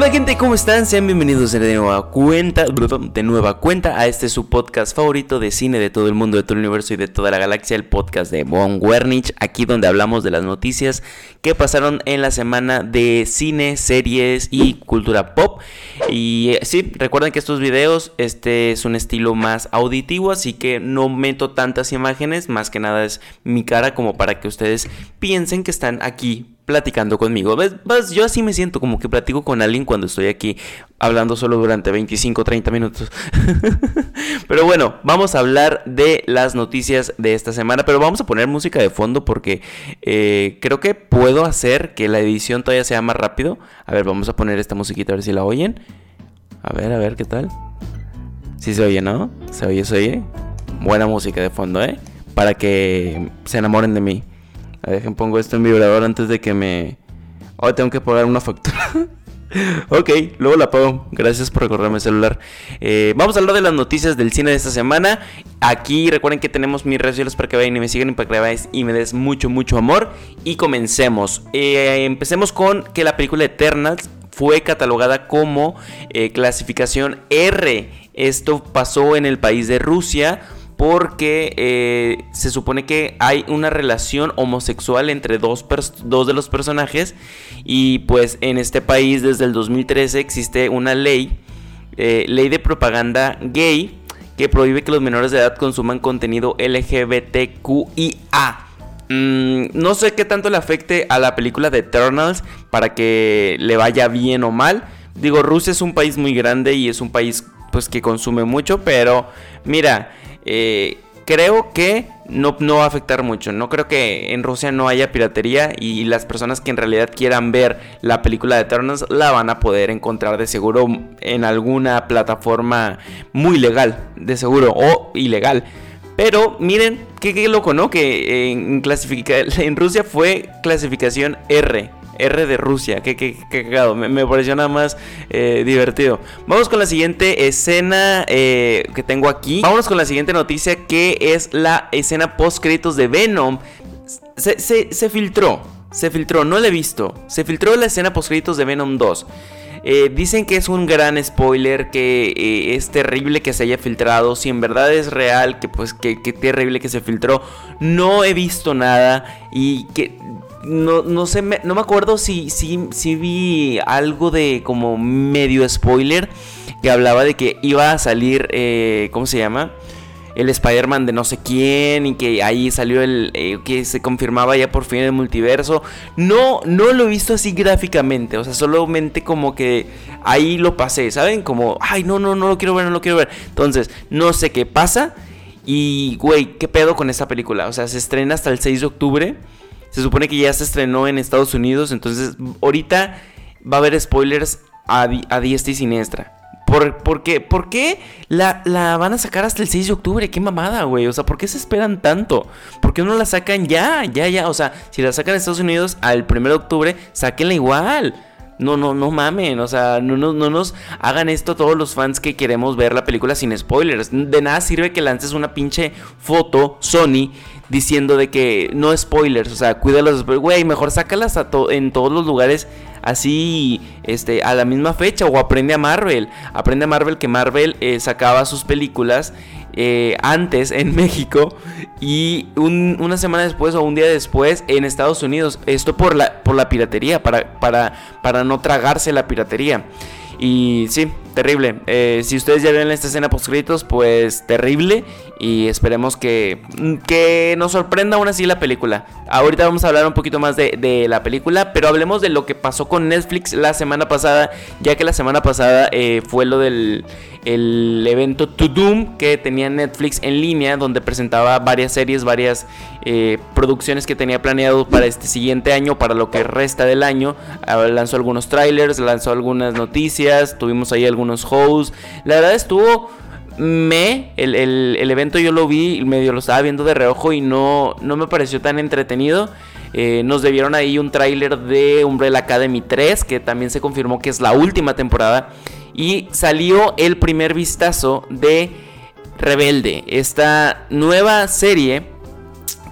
Hola gente, ¿cómo están? Sean bienvenidos de nueva cuenta, de nueva cuenta a este su podcast favorito de cine de todo el mundo, de todo el universo y de toda la galaxia, el podcast de Von Wernich, aquí donde hablamos de las noticias que pasaron en la semana de cine, series y cultura pop. Y eh, sí, recuerden que estos videos, este es un estilo más auditivo, así que no meto tantas imágenes, más que nada es mi cara como para que ustedes piensen que están aquí platicando conmigo. ¿Ves? Yo así me siento como que platico con alguien cuando estoy aquí hablando solo durante 25 30 minutos. pero bueno, vamos a hablar de las noticias de esta semana, pero vamos a poner música de fondo porque eh, creo que puedo hacer que la edición todavía sea más rápido. A ver, vamos a poner esta musiquita a ver si la oyen. A ver, a ver qué tal. Si se oye, ¿no? Se oye, se oye. Buena música de fondo, ¿eh? Para que se enamoren de mí. Dejen, pongo esto en vibrador antes de que me... Oh, tengo que pagar una factura. ok, luego la pago. Gracias por recordarme el celular. Eh, vamos a hablar de las noticias del cine de esta semana. Aquí recuerden que tenemos mis redes sociales para que vayan y me sigan y para que veáis y me des mucho, mucho amor. Y comencemos. Eh, empecemos con que la película Eternals fue catalogada como eh, clasificación R. Esto pasó en el país de Rusia porque eh, se supone que hay una relación homosexual entre dos, de los personajes y pues en este país desde el 2013 existe una ley, eh, ley de propaganda gay que prohíbe que los menores de edad consuman contenido LGBTQIA. Mm, no sé qué tanto le afecte a la película de Eternals para que le vaya bien o mal. Digo, Rusia es un país muy grande y es un país pues que consume mucho, pero mira, eh, creo que no, no, va a afectar mucho. No creo que en Rusia no haya piratería y las personas que en realidad quieran ver la película de Eternals la van a poder encontrar de seguro en alguna plataforma muy legal, de seguro, o ilegal. Pero miren, qué, loco, ¿no? Que en, en Rusia fue clasificación R. R de Rusia. Qué, qué, cagado. Me, pareció nada más eh, divertido. Vamos con la siguiente escena eh, que tengo aquí. Vámonos con la siguiente noticia que es la escena post créditos de Venom. Se, filtró. Se filtró, no la he visto. Se filtró la escena post créditos de Venom 2. Eh, dicen que es un gran spoiler, que es terrible que se haya filtrado. Si en verdad es real, que pues que, terrible que se filtró. No he visto nada y que no, no sé, no me acuerdo si, si, si vi algo de como medio spoiler que hablaba de que iba a salir, eh, ¿cómo se llama? El Spider-Man de no sé quién y que ahí salió el eh, que se confirmaba ya por fin el multiverso. No, no lo he visto así gráficamente, o sea, solamente como que ahí lo pasé, ¿saben? Como, ay, no, no, no lo quiero ver, no lo quiero ver. Entonces, no sé qué pasa y, güey, ¿qué pedo con esta película? O sea, se estrena hasta el 6 de octubre. Se supone que ya se estrenó en Estados Unidos, entonces ahorita va a haber spoilers a, a diestra y siniestra. ¿Por, qué, ¿Por qué la, la, van a sacar hasta el 6 de octubre? Qué mamada, güey. O sea, ¿por qué se esperan tanto? ¿Por qué no la sacan ya? Ya, ya. O sea, si la sacan en Estados Unidos al 1 de octubre, sáquenla igual. No, no, no mamen, o sea, no, no, no, nos hagan esto todos los fans que queremos ver la película sin spoilers. De nada sirve que lances una pinche foto Sony diciendo de que no spoilers, o sea, cuida los güey, mejor sácalas a en todos los lugares así este a la misma fecha o aprende a Marvel, aprende a Marvel que Marvel eh, sacaba sus películas eh, antes en México y una semana después o un día después en Estados Unidos. Esto por la, por la piratería, para, para, para no tragarse la piratería. Y sí, terrible. Eh, si ustedes ya ven esta escena post pues terrible. Y esperemos que, que nos sorprenda aún así la película. Ahorita vamos a hablar un poquito más de, la película, pero hablemos de lo que pasó con Netflix la semana pasada, ya que la semana pasada eh, fue lo del el evento To Doom que tenía Netflix en línea, donde presentaba varias series, varias eh, producciones que tenía planeado para este siguiente año, para lo que resta del año. Ah, lanzó algunos trailers, lanzó algunas noticias, tuvimos ahí algunos hosts. La verdad estuvo me, el, el, evento yo lo vi, medio lo estaba viendo de reojo y no, no me pareció tan entretenido. Eh, nos debieron ahí un tráiler de Umbrella Academy 3, que también se confirmó que es la última temporada. Y salió el primer vistazo de Rebelde, esta nueva serie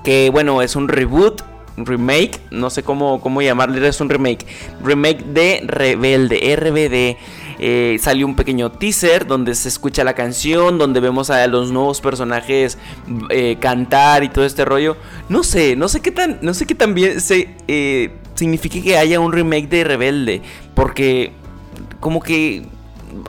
que bueno, es un reboot remake, no sé cómo, cómo llamarle, es un remake. Remake de Rebelde, RBD. Eh, salió un pequeño teaser donde se escucha la canción, donde vemos a los nuevos personajes eh, cantar y todo este rollo. No sé, no sé qué tan, no sé qué tan bien se, eh, signifique que haya un remake de Rebelde, porque como que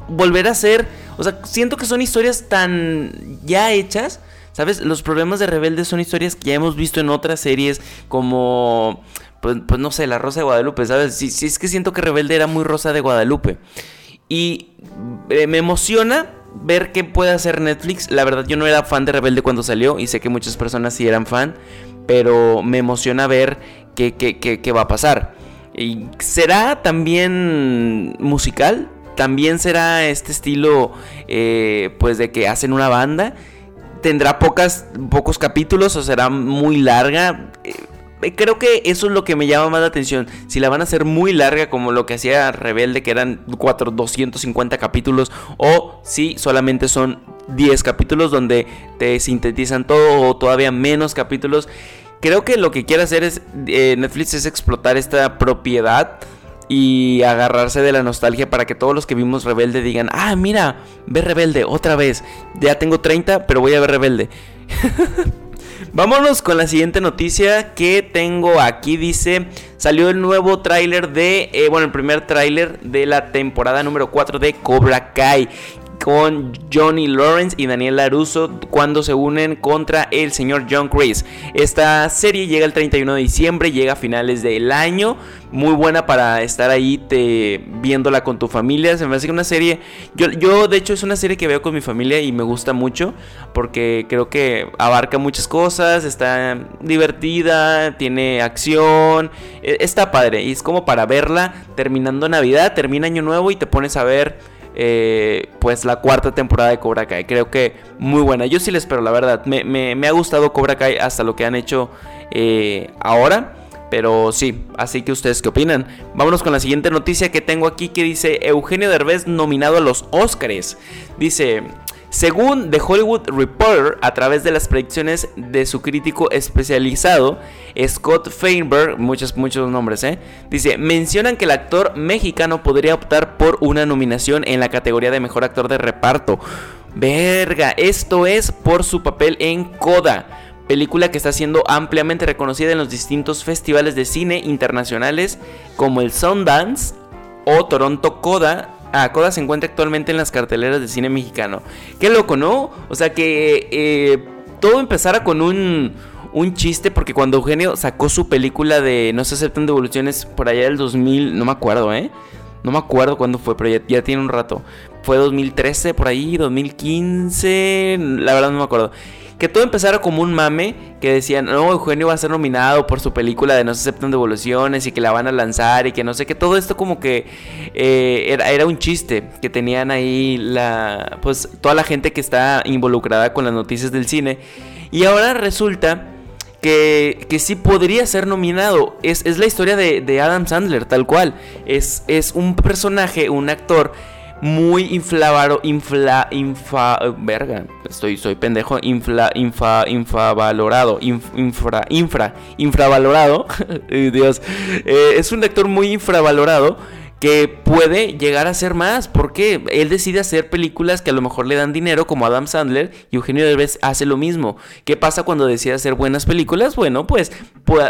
volver a ser, o sea, siento que son historias tan ya hechas. ¿Sabes? Los problemas de Rebelde son historias que ya hemos visto en otras series como pues, pues, no sé, La Rosa de Guadalupe, ¿sabes? Si sí, es que siento que Rebelde era muy Rosa de Guadalupe. Y eh, me emociona ver qué puede hacer Netflix. La verdad, yo no era fan de Rebelde cuando salió y sé que muchas personas sí eran fan, pero me emociona ver qué, qué, va a pasar. Y ¿Será también musical? ¿También será este estilo, eh, pues, de que hacen una banda? ¿Tendrá pocos capítulos o será muy larga? Eh, creo que eso es lo que me llama más la atención. Si la van a hacer muy larga como lo que hacía Rebelde, que eran 4, 250 capítulos, o si solamente son 10 capítulos donde te sintetizan todo o todavía menos capítulos. Creo que lo que quiere hacer es eh, Netflix es explotar esta propiedad y agarrarse de la nostalgia para que todos los que vimos Rebelde digan, ah, mira, ve Rebelde otra vez. Ya tengo 30, pero voy a ver Rebelde. Vámonos con la siguiente noticia que tengo aquí. Dice, salió el nuevo tráiler de, eh, bueno, el primer tráiler de la temporada número 4 de Cobra Kai con Johnny Lawrence y Daniel LaRusso cuando se unen contra el señor John Chris. Esta serie llega el 31 de diciembre, llega a finales del año, muy buena para estar ahí te, viéndola con tu familia. Se me hace una serie, yo, yo de hecho es una serie que veo con mi familia y me gusta mucho porque creo que abarca muchas cosas, está divertida, tiene acción, e, está padre y es como para verla terminando Navidad, termina Año Nuevo y te pones a ver eh, pues la cuarta temporada de Cobra Kai. Creo que muy buena. Yo sí la espero, la verdad. Me, ha gustado Cobra Kai hasta lo que han hecho eh, ahora. Pero sí, así que ustedes qué opinan. Vámonos con la siguiente noticia que tengo aquí que dice Eugenio Derbez nominado a los Oscars. Dice, según The Hollywood Reporter, a través de las predicciones de su crítico especializado, Scott Feinberg, muchos, muchos nombres, ¿eh? Dice, mencionan que el actor mexicano podría optar por una nominación en la categoría de mejor actor de reparto. Verga, esto es por su papel en Coda, película que está siendo ampliamente reconocida en los distintos festivales de cine internacionales como el Sundance o Toronto Coda Ah, Coda se encuentra actualmente en las carteleras de cine mexicano. Qué loco, ¿no? O sea que eh, todo empezara con un, un chiste porque cuando Eugenio sacó su película de No se aceptan devoluciones por allá del 2000, no me acuerdo, ¿eh? No me acuerdo cuándo fue, pero ya, ya, tiene un rato. Fue 2013 por ahí, 2015, la verdad no me acuerdo que todo empezara como un mame que decían, no, Eugenio va a ser nominado por su película de No se aceptan devoluciones y que la van a lanzar y que no sé qué, todo esto como que eh, era, era, un chiste que tenían ahí la, pues toda la gente que está involucrada con las noticias del cine y ahora resulta que, que sí podría ser nominado. Es, es la historia de, de, Adam Sandler, tal cual. Es, es un personaje, un actor muy inflavaro, infla, infa, verga, estoy, soy pendejo, infla, infa, infavalorado, infra, infra, infravalorado, Dios, eh, es un actor muy infravalorado que puede llegar a ser más, porque él decide hacer películas que a lo mejor le dan dinero, como Adam Sandler, y Eugenio Derbez hace lo mismo. ¿Qué pasa cuando decide hacer buenas películas? Bueno, pues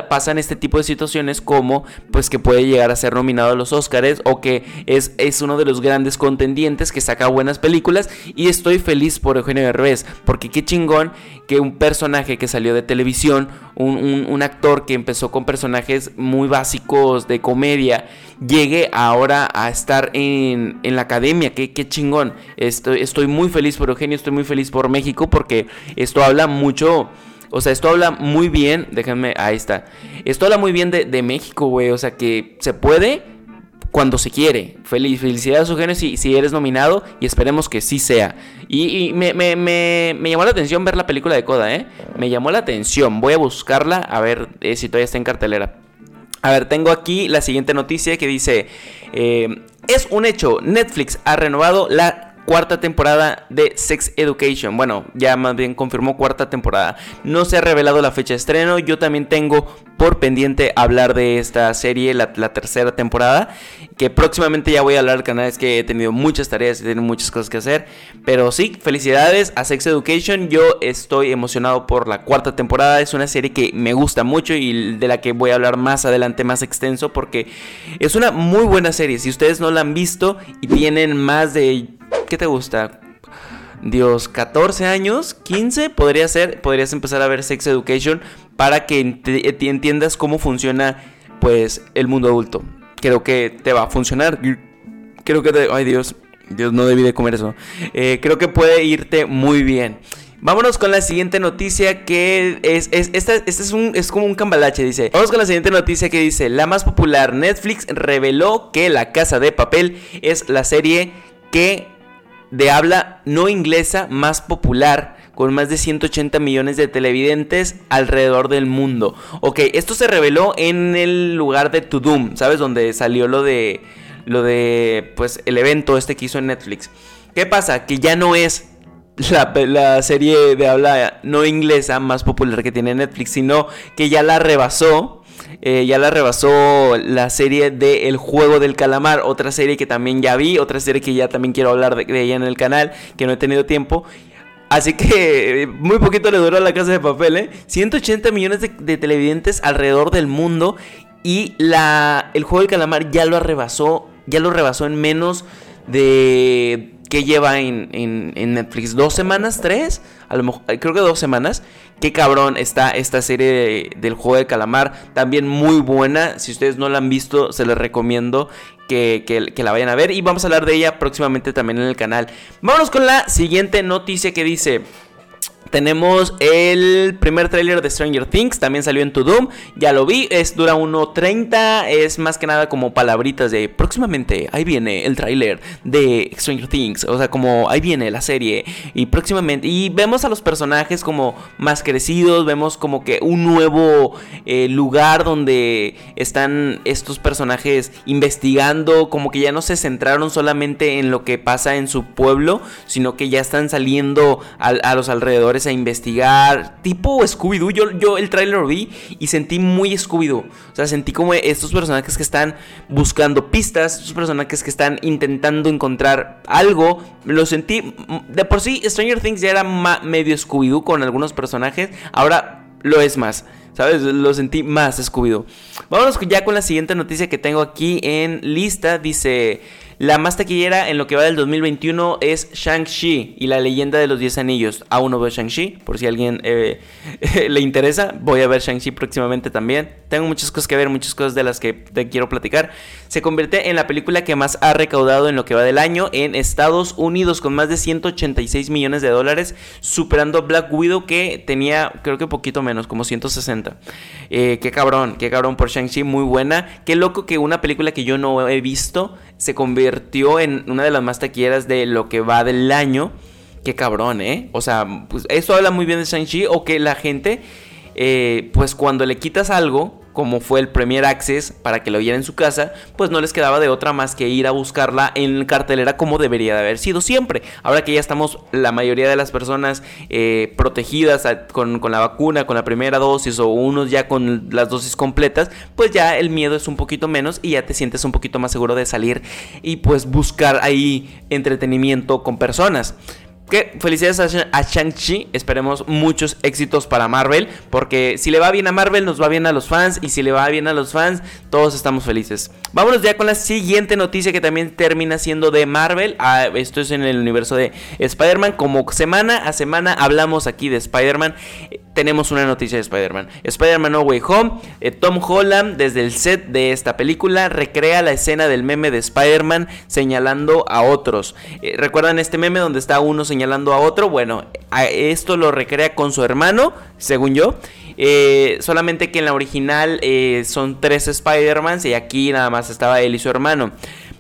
pasan este tipo de situaciones como, pues que puede llegar a ser nominado a los Oscars, o que es, es uno de los grandes contendientes que saca buenas películas, y estoy feliz por Eugenio Derbez, porque qué chingón que un personaje que salió de televisión, un, actor que empezó con personajes muy básicos de comedia, llegue ahora a estar en, la academia. Qué, qué chingón. Estoy, estoy muy feliz por Eugenio, estoy muy feliz por México porque esto habla mucho... O sea, esto habla muy bien, déjenme, ahí está. Esto habla muy bien de, de México, güey. O sea, que se puede, cuando se quiere. Feliz, felicidades, Eugenio, si, si eres nominado y esperemos que sí sea. Y, me, me, me, me, llamó la atención ver la película de Coda, ¿eh? Me llamó la atención. Voy a buscarla a ver eh, si todavía está en cartelera. A ver, tengo aquí la siguiente noticia que dice, eh, es un hecho, Netflix ha renovado la cuarta temporada de Sex Education. Bueno, ya más bien confirmó cuarta temporada. No se ha revelado la fecha de estreno. Yo también tengo por pendiente hablar de esta serie, la, tercera temporada. Que próximamente ya voy a hablar al canal. Es que he tenido muchas tareas y tengo muchas cosas que hacer. Pero sí, felicidades a Sex Education. Yo estoy emocionado por la cuarta temporada. Es una serie que me gusta mucho y de la que voy a hablar más adelante, más extenso. Porque es una muy buena serie. Si ustedes no la han visto y tienen más de... ¿Qué te gusta? Dios, 14 años, 15, podría ser, podrías empezar a ver Sex Education para que entiendas cómo funciona pues el mundo adulto. Creo que te va a funcionar. Creo que te... Ay Dios, Dios no debí de comer eso. Eh, creo que puede irte muy bien. Vámonos con la siguiente noticia que es, es esta, es, un, es como un cambalache, dice. Vamos con la siguiente noticia que dice, la más popular, Netflix reveló que La Casa de Papel es la serie que de habla no inglesa más popular con más de 180 millones de televidentes alrededor del mundo. Ok, esto se reveló en el lugar de Tudum, ¿sabes? Donde salió lo de lo de pues el evento este que hizo en Netflix. ¿Qué pasa? Que ya no es la, serie de habla no inglesa más popular que tiene Netflix, sino que ya la rebasó. Eh, ya la rebasó la serie de El Juego del Calamar, otra serie que también ya vi, otra serie que ya también quiero hablar de, ella en el canal, que no he tenido tiempo. Así que muy poquito le duró a la casa de papel, ¿eh? 180 millones de, de, televidentes alrededor del mundo y la, el juego del calamar ya lo rebasó, ya lo rebasó en menos de que lleva en, en, Netflix? ¿Dos semanas? ¿Tres? A lo mejor, creo que dos semanas. Qué cabrón está esta serie del juego de calamar. También muy buena. Si ustedes no la han visto, se les recomiendo que, que, la vayan a ver. Y vamos a hablar de ella próximamente también en el canal. Vámonos con la siguiente noticia que dice... Tenemos el primer tráiler de Stranger Things, también salió en To Doom, ya lo vi, es dura 1.30, es más que nada como palabritas de próximamente, ahí viene el tráiler de Stranger Things, o sea, como ahí viene la serie y próximamente, y vemos a los personajes como más crecidos, vemos como que un nuevo eh, lugar donde están estos personajes investigando, como que ya no se centraron solamente en lo que pasa en su pueblo, sino que ya están saliendo a los alrededores a investigar, tipo Scooby-Doo. Yo, yo el tráiler lo vi y sentí muy Scooby-Doo. O sea, sentí como estos personajes que están buscando pistas, estos personajes que están intentando encontrar algo. Lo sentí, de por sí, Stranger Things ya era medio Scooby-Doo con algunos personajes. Ahora lo es más. ¿Sabes? Lo sentí más Scooby-Doo. Vámonos ya con la siguiente noticia que tengo aquí en lista. Dice... La más taquillera en lo que va del 2021 es Shang-Chi y la leyenda de los 10 anillos. Aún no veo Shang-Chi, por si a alguien eh, le interesa. Voy a ver Shang-Chi próximamente también. Tengo muchas cosas que ver, muchas cosas de las que te quiero platicar. Se convierte en la película que más ha recaudado en lo que va del año en Estados Unidos con más de 186 millones de dólares, superando Black Widow que tenía creo que poquito menos, como 160. Eh, qué cabrón, qué cabrón por Shang-Chi, muy buena. Qué loco que una película que yo no he visto se en una de las más taquilleras de lo que va del año. Qué cabrón, ¿eh? O sea, pues eso habla muy bien de Shang-Chi o que la gente, eh, pues cuando le quitas algo, como fue el Premier Access para que lo viera en su casa, pues no les quedaba de otra más que ir a buscarla en cartelera como debería de haber sido siempre. Ahora que ya estamos la mayoría de las personas eh, protegidas con, con, la vacuna, con la primera dosis o unos ya con las dosis completas, pues ya el miedo es un poquito menos y ya te sientes un poquito más seguro de salir y pues buscar ahí entretenimiento con personas. Que felicidades a Shang-Chi. Esperemos muchos éxitos para Marvel. Porque si le va bien a Marvel, nos va bien a los fans. Y si le va bien a los fans, todos estamos felices. Vámonos ya con la siguiente noticia que también termina siendo de Marvel. Ah, esto es en el universo de Spider-Man. Como semana a semana hablamos aquí de Spider-Man tenemos una noticia de Spider-Man. Spider-Man No Way Home, eh, Tom Holland desde el set de esta película recrea la escena del meme de Spider-Man señalando a otros. Eh, ¿Recuerdan este meme donde está uno señalando a otro? Bueno, esto lo recrea con su hermano, según yo. Eh, solamente que en la original son tres Spider-Mans y aquí nada más estaba él y su hermano.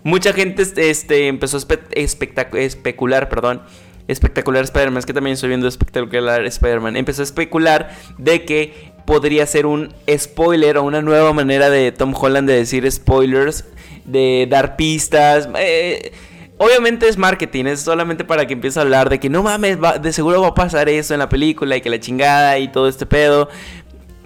Mucha gente este, empezó a especular, perdón, espectacular Spider-Man, es que también estoy viendo espectacular Spider-Man, empezó a especular de que podría ser un spoiler o una nueva manera de Tom Holland de decir spoilers, de dar pistas. Eh, Obviamente es marketing, es solamente para que empiece a hablar de que no mames, de seguro va a pasar eso en la película y que la chingada y todo este pedo.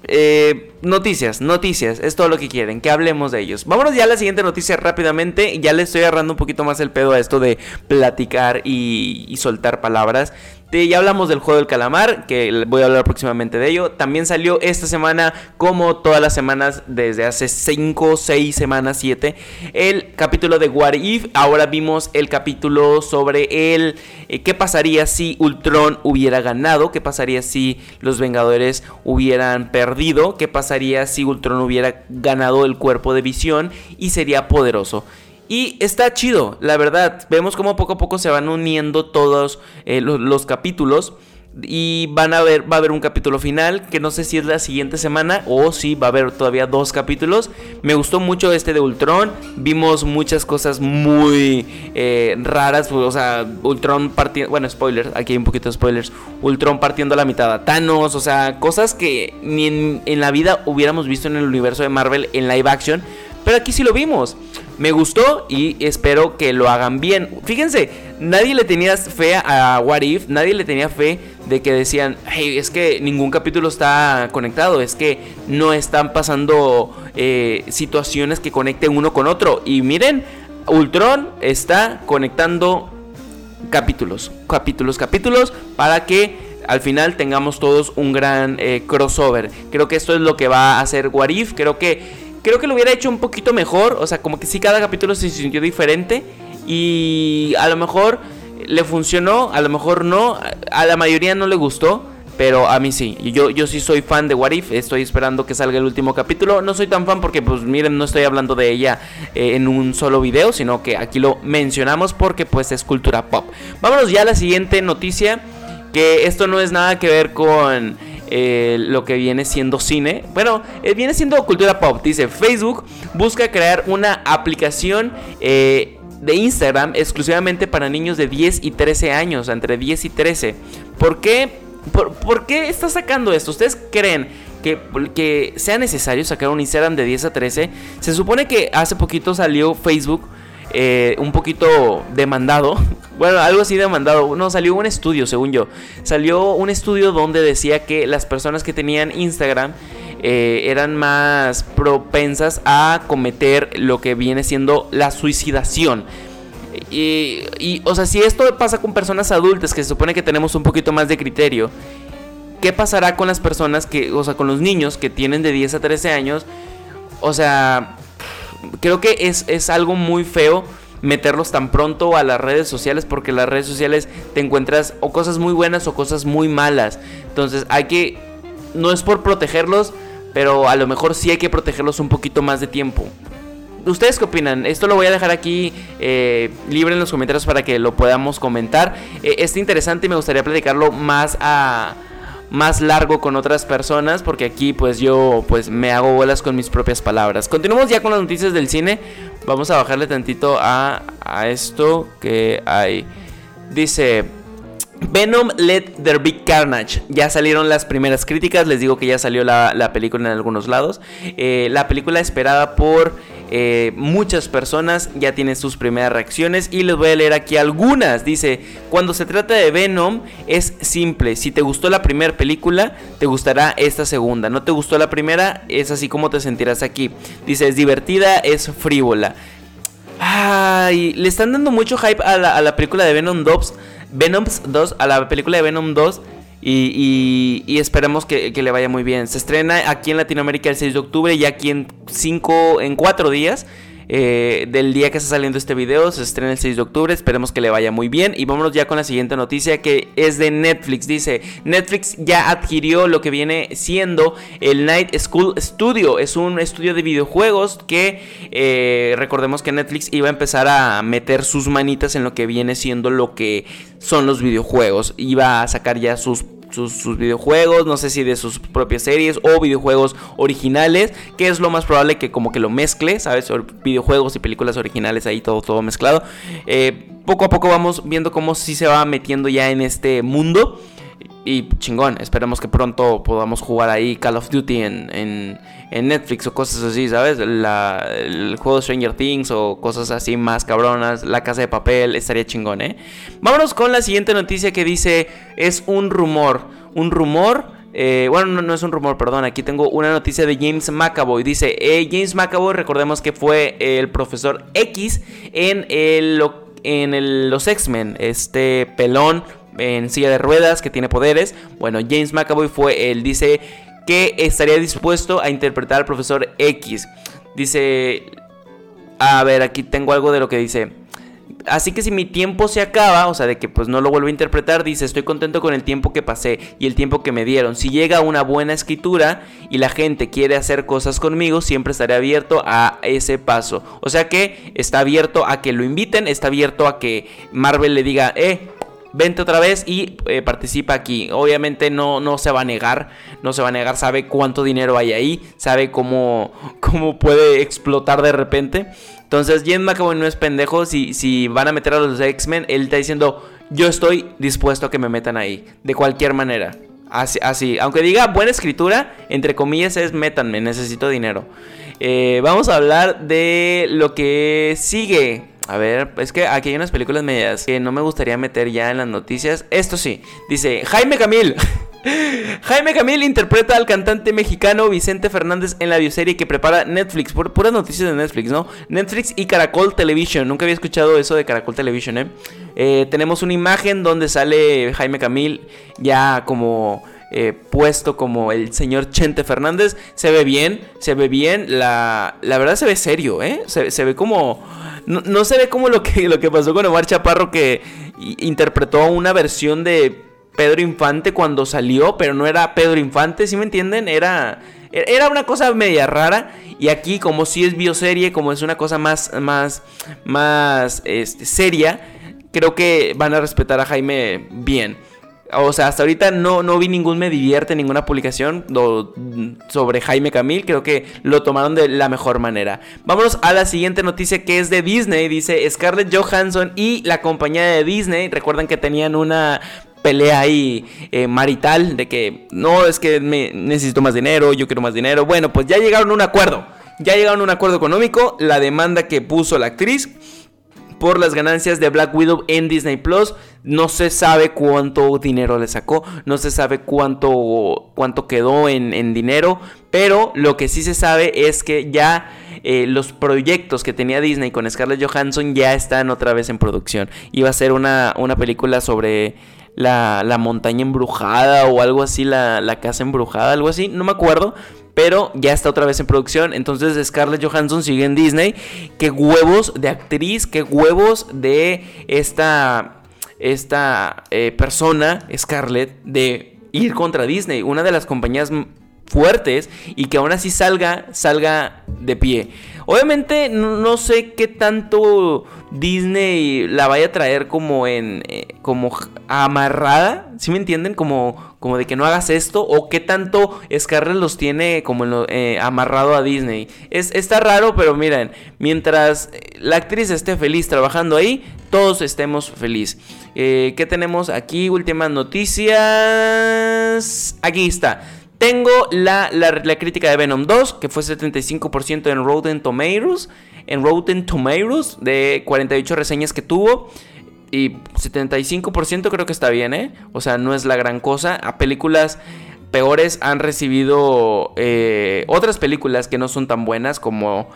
Eh, noticias, noticias, es todo lo que quieren, que hablemos de ellos. Vámonos ya a la siguiente noticia rápidamente. Ya le estoy agarrando un poquito más el pedo a esto de platicar y soltar palabras ya hablamos del juego del calamar, que voy a hablar próximamente de ello. También salió esta semana, como todas las semanas, desde hace 5, 6 semanas, 7, el capítulo de What If. Ahora vimos el capítulo sobre el eh, qué pasaría si Ultron hubiera ganado, qué pasaría si los Vengadores hubieran perdido, qué pasaría si Ultron hubiera ganado el cuerpo de visión y sería poderoso. Y está chido, la verdad. Vemos cómo poco a poco se van uniendo todos eh, los, capítulos. Y van a ver, va a haber un capítulo final, que no sé si es la siguiente semana o si va a haber todavía dos capítulos. Me gustó mucho este de Ultron. Vimos muchas cosas muy eh, raras. O sea, Ultron partiendo. Bueno, spoilers, aquí hay un poquito de spoilers. Ultron partiendo a la mitad Thanos. O sea, cosas que ni en la vida hubiéramos visto en el universo de Marvel en live action. Pero aquí sí lo vimos. Me gustó y espero que lo hagan bien. Fíjense, nadie le tenía fe a What If, nadie le tenía fe de que decían, hey, es que ningún capítulo está conectado, es que no están pasando eh, situaciones que conecten uno con otro. Y miren, Ultron está conectando capítulos, capítulos, capítulos, para que al final tengamos todos un gran eh, crossover. Creo que esto es lo que va a hacer What If, creo que Creo que lo hubiera hecho un poquito mejor. O sea, como que sí, cada capítulo se sintió diferente. Y a lo mejor le funcionó, a lo mejor no. A la mayoría no le gustó. Pero a mí sí, yo, yo sí soy fan de What If, estoy esperando que salga el último capítulo. No soy tan fan porque, pues miren, no estoy hablando de ella eh, en un solo video, sino que aquí lo mencionamos porque pues es cultura pop. Vámonos ya a la siguiente noticia, que esto no es nada que ver con eh, lo que viene siendo cine. Bueno, eh, viene siendo cultura pop. Dice, Facebook busca crear una aplicación eh, de Instagram exclusivamente para niños de 10 y 13 años, entre 10 y 13. ¿Por qué? ¿Por, qué está sacando esto? ¿Ustedes creen que, que, sea necesario sacar un Instagram de 10 a 13? Se supone que hace poquito salió Facebook eh, un poquito demandado. Bueno, algo así demandado. No, salió un estudio, según yo. Salió un estudio donde decía que las personas que tenían Instagram eh, eran más propensas a cometer lo que viene siendo la suicidación. Y, y, o sea, si esto pasa con personas adultas, que se supone que tenemos un poquito más de criterio, ¿qué pasará con las personas que, o sea, con los niños que tienen de 10 a 13 años? O sea, creo que es, es algo muy feo meterlos tan pronto a las redes sociales porque las redes sociales te encuentras o cosas muy buenas o cosas muy malas. Entonces hay que, no es por protegerlos, pero a lo mejor sí hay que protegerlos un poquito más de tiempo. ¿Ustedes qué opinan? Esto lo voy a dejar aquí eh, libre en los comentarios para que lo podamos comentar. Eh, es interesante y me gustaría platicarlo más a más largo con otras personas porque aquí pues yo pues me hago bolas con mis propias palabras. Continuamos ya con las noticias del cine. Vamos a bajarle tantito a, a esto que hay. Dice Venom Let There Be Carnage. Ya salieron las primeras críticas. Les digo que ya salió la, película en algunos lados. Eh, la película esperada por eh, muchas personas ya tiene sus primeras reacciones y les voy a leer aquí algunas. Dice, cuando se trata de Venom es simple. Si te gustó la primera película, te gustará esta segunda. No te gustó la primera, es así como te sentirás aquí. Dice, es divertida, es frívola. Ay, le están dando mucho hype a la, película de Venom 2. Venom 2, a la película de Venom 2. Y, esperemos que, le vaya muy bien. Se estrena aquí en Latinoamérica el 6 de octubre y aquí en 5, en 4 días. Eh, del día que está saliendo este video. Se estrena el 6 de octubre. Esperemos que le vaya muy bien. Y vámonos ya con la siguiente noticia que es de Netflix. Dice, Netflix ya adquirió lo que viene siendo el Night School Studio. Es un estudio de videojuegos que eh, recordemos que Netflix iba a empezar a meter sus manitas en lo que viene siendo lo que son los videojuegos. Iba a sacar ya sus sus, videojuegos, no sé si de sus propias series o videojuegos originales, que es lo más probable que como que lo mezcle, ¿sabes? Videojuegos y películas originales ahí todo, todo mezclado. Eh, poco a poco vamos viendo cómo sí se va metiendo ya en este mundo. Y chingón, esperemos que pronto podamos jugar ahí Call of Duty en, Netflix o cosas así, ¿sabes? el juego de Stranger Things o cosas así más cabronas, La Casa de Papel, estaría chingón, ¿eh? Vámonos con la siguiente noticia que dice, es un rumor, un rumor eh, bueno, no, es un rumor, perdón. Aquí tengo una noticia de James McAvoy. Dice, eh, James McAvoy, recordemos que fue el profesor X en, el, en los X-Men. Este pelón en silla de ruedas que tiene poderes. Bueno, James McAvoy fue él. Dice que estaría dispuesto a interpretar al profesor X. Dice... A ver, aquí tengo algo de lo que dice. Así que si mi tiempo se acaba, o sea, de que pues no lo vuelvo a interpretar, dice, estoy contento con el tiempo que pasé y el tiempo que me dieron. Si llega una buena escritura y la gente quiere hacer cosas conmigo, siempre estaré abierto a ese paso. O sea que está abierto a que lo inviten, está abierto a que Marvel le diga, eh, vente otra vez y eh, participa aquí. Obviamente no, no se va a negar, no se va a negar, sabe cuánto dinero hay ahí, sabe cómo, cómo puede explotar de repente. Entonces, James McAvoy no es pendejo. Si, si van a meter a los X-Men, él está diciendo: Yo estoy dispuesto a que me metan ahí. De cualquier manera. Así, así. Aunque diga buena escritura, entre comillas es métanme, necesito dinero. Eh, vamos a hablar de lo que sigue. A ver, es que aquí hay unas películas medias que no me gustaría meter ya en las noticias. Esto sí, dice Jaime Camil. Jaime Camil interpreta al cantante mexicano Vicente Fernández en la bioserie que prepara Netflix. Por, puras noticias de Netflix, ¿no? Netflix y Caracol Television. Nunca había escuchado eso de Caracol Television, ¿eh? eh tenemos una imagen donde sale Jaime Camil ya como... Eh, puesto como el señor Chente Fernández. Se ve bien, se ve bien. La, la verdad se ve serio, ¿eh? Se, ve como... No, se ve como lo que, lo que pasó con Omar Chaparro que interpretó una versión de Pedro Infante cuando salió, pero no era Pedro Infante, ¿sí me entienden? Era, era una cosa media rara. Y aquí, como si es bioserie, como es una cosa más, más, más este, seria, creo que van a respetar a Jaime bien. O sea, hasta ahorita no, no vi ningún me divierte, ninguna publicación sobre Jaime Camil. Creo que lo tomaron de la mejor manera. Vámonos a la siguiente noticia que es de Disney. Dice Scarlett Johansson y la compañía de Disney. Recuerdan que tenían una pelea ahí eh, marital de que no es que necesito más dinero, yo quiero más dinero. Bueno, pues ya llegaron a un acuerdo. Ya llegaron a un acuerdo económico. La demanda que puso la actriz por las ganancias de Black Widow en Disney Plus. No se sabe cuánto dinero le sacó, no se sabe cuánto, cuánto quedó en, dinero, pero lo que sí se sabe es que ya eh, los proyectos que tenía Disney con Scarlett Johansson ya están otra vez en producción. Iba a ser una, una película sobre la, montaña embrujada o algo así, la, la, casa embrujada, algo así, no me acuerdo. Pero ya está otra vez en producción. Entonces Scarlett Johansson sigue en Disney. Qué huevos de actriz, qué huevos de esta, esta eh, persona, Scarlett, de ir contra Disney. Una de las compañías fuertes y que aún así salga, salga de pie. Obviamente no, sé qué tanto Disney la vaya a traer como en eh, como amarrada, ¿sí me entienden? Como, como de que no hagas esto o qué tanto Scarlett los tiene como eh, amarrado a Disney. Es, está raro, pero miren, mientras la actriz esté feliz trabajando ahí, todos estemos felices. Eh, ¿Qué tenemos aquí? Últimas noticias. Aquí está. Tengo la, crítica de Venom 2, que fue 75% en Rotten Tomatoes. En Rotten Tomatoes, de 48 reseñas que tuvo. Y 75% creo que está bien, ¿eh? O sea, no es la gran cosa. A películas peores han recibido eh, otras películas que no son tan buenas como...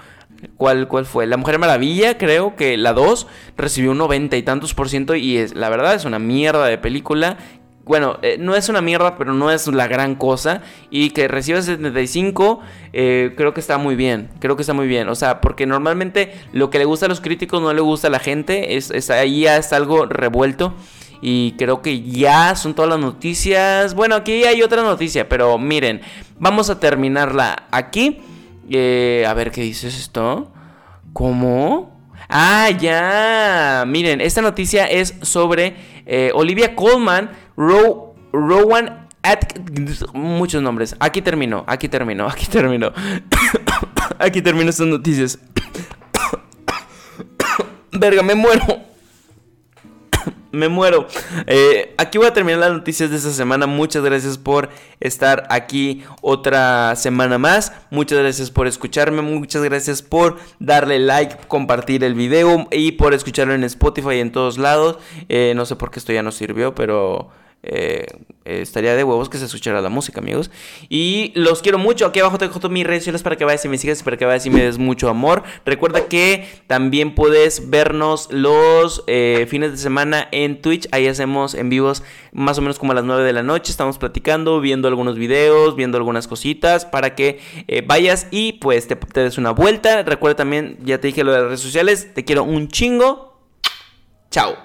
¿Cuál, ¿Cuál fue? La Mujer Maravilla, creo que la 2 recibió un 90 y tantos por ciento y es, la verdad es una mierda de película bueno, eh, no es una mierda, pero no es la gran cosa. Y que reciba 75, eh, creo que está muy bien. Creo que está muy bien. O sea, porque normalmente lo que le gusta a los críticos no le gusta a la gente. Es, ahí ya es algo revuelto. Y creo que ya son todas las noticias. Bueno, aquí hay otra noticia, pero miren, vamos a terminarla aquí. Eh, a ver qué dices esto. ¿Cómo? Ah, ya. Miren, esta noticia es sobre Olivia Colman Rowan At muchos nombres. Aquí terminó, aquí terminó, aquí terminó. aquí terminó estas noticias. Verga, me muero. Me muero. Eh, aquí voy a terminar las noticias de esta semana. Muchas gracias por estar aquí otra semana más. Muchas gracias por escucharme. Muchas gracias por darle like, compartir el video y por escucharlo en Spotify y en todos lados. Eh, no sé por qué esto ya no sirvió, pero... Eh, estaría de huevos que se escuchara la música, amigos. Y los quiero mucho. Aquí abajo te dejo mis redes sociales para que vayas y me sigas, para que vayas y me des mucho amor. Recuerda que también puedes vernos los eh, fines de semana en Twitch. Ahí hacemos en vivos más o menos como a las 9 de la noche. Estamos platicando, viendo algunos videos, viendo algunas cositas para que eh, vayas y pues te, te des una vuelta. Recuerda también, ya te dije lo de las redes sociales. Te quiero un chingo. Chao.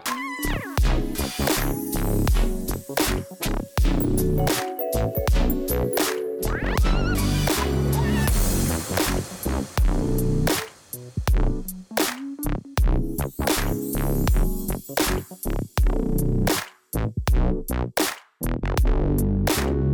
ピッ!